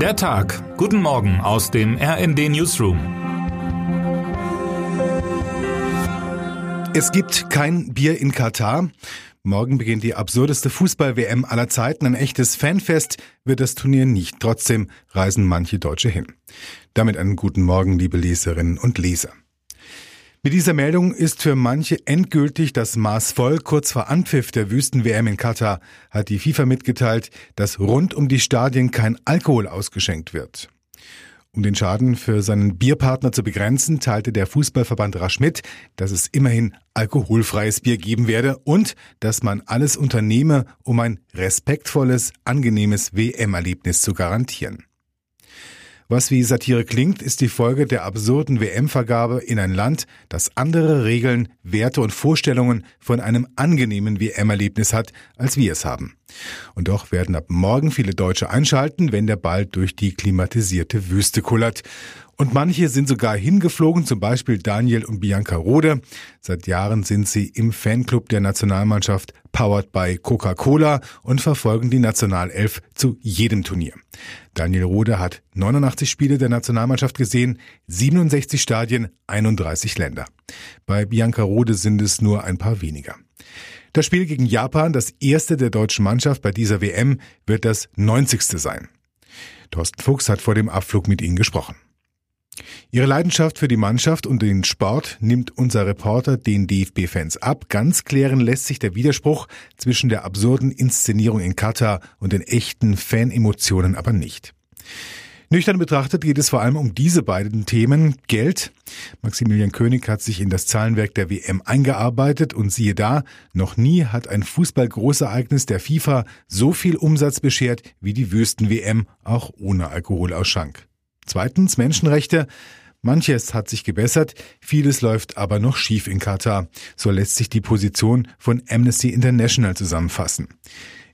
Der Tag. Guten Morgen aus dem RND Newsroom. Es gibt kein Bier in Katar. Morgen beginnt die absurdeste Fußball-WM aller Zeiten. Ein echtes Fanfest wird das Turnier nicht. Trotzdem reisen manche Deutsche hin. Damit einen guten Morgen, liebe Leserinnen und Leser. Mit dieser Meldung ist für manche endgültig das Maß voll. Kurz vor Anpfiff der Wüsten-WM in Katar hat die FIFA mitgeteilt, dass rund um die Stadien kein Alkohol ausgeschenkt wird. Um den Schaden für seinen Bierpartner zu begrenzen, teilte der Fußballverband rasch mit, dass es immerhin alkoholfreies Bier geben werde und dass man alles unternehme, um ein respektvolles, angenehmes WM-Erlebnis zu garantieren. Was wie Satire klingt, ist die Folge der absurden WM-Vergabe in ein Land, das andere Regeln, Werte und Vorstellungen von einem angenehmen WM-Erlebnis hat, als wir es haben. Und doch werden ab morgen viele Deutsche einschalten, wenn der Ball durch die klimatisierte Wüste kullert. Und manche sind sogar hingeflogen, zum Beispiel Daniel und Bianca Rode. Seit Jahren sind sie im Fanclub der Nationalmannschaft powered by Coca-Cola und verfolgen die Nationalelf zu jedem Turnier. Daniel Rode hat 89 Spiele der Nationalmannschaft gesehen, 67 Stadien, 31 Länder. Bei Bianca Rode sind es nur ein paar weniger. Das Spiel gegen Japan, das erste der deutschen Mannschaft bei dieser WM, wird das 90. sein. Thorsten Fuchs hat vor dem Abflug mit Ihnen gesprochen. Ihre Leidenschaft für die Mannschaft und den Sport nimmt unser Reporter den DFB-Fans ab. Ganz klären lässt sich der Widerspruch zwischen der absurden Inszenierung in Katar und den echten Fanemotionen aber nicht. Nüchtern betrachtet geht es vor allem um diese beiden Themen. Geld. Maximilian König hat sich in das Zahlenwerk der WM eingearbeitet und siehe da, noch nie hat ein Fußballgroßereignis der FIFA so viel Umsatz beschert wie die Wüsten-WM, auch ohne Alkoholausschank. Zweitens Menschenrechte. Manches hat sich gebessert, vieles läuft aber noch schief in Katar. So lässt sich die Position von Amnesty International zusammenfassen.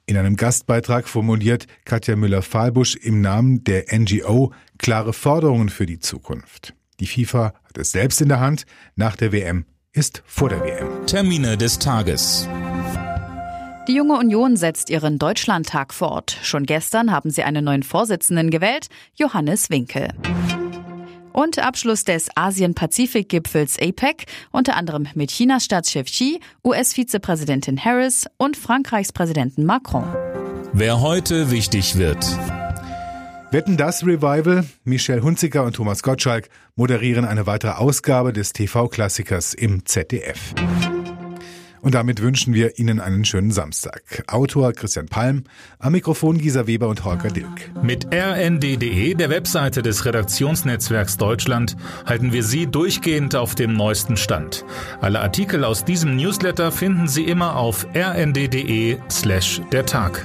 In einem Gastbeitrag formuliert Katja Müller-Fahlbusch im Namen der NGO klare Forderungen für die Zukunft. Die FIFA hat es selbst in der Hand. Nach der WM ist vor der WM. Termine des Tages. Die junge Union setzt ihren Deutschlandtag fort. Schon gestern haben sie einen neuen Vorsitzenden gewählt, Johannes Winkel. Und Abschluss des Asien-Pazifik-Gipfels APEC, unter anderem mit Chinas Staatschef Xi, US-Vizepräsidentin Harris und Frankreichs Präsidenten Macron. Wer heute wichtig wird. Wetten das Revival? Michelle Hunziker und Thomas Gottschalk moderieren eine weitere Ausgabe des TV-Klassikers im ZDF. Und damit wünschen wir Ihnen einen schönen Samstag. Autor Christian Palm, am Mikrofon Gisa Weber und Holger Dilk. Mit rnd.de, der Webseite des Redaktionsnetzwerks Deutschland, halten wir Sie durchgehend auf dem neuesten Stand. Alle Artikel aus diesem Newsletter finden Sie immer auf rnd.de slash der Tag.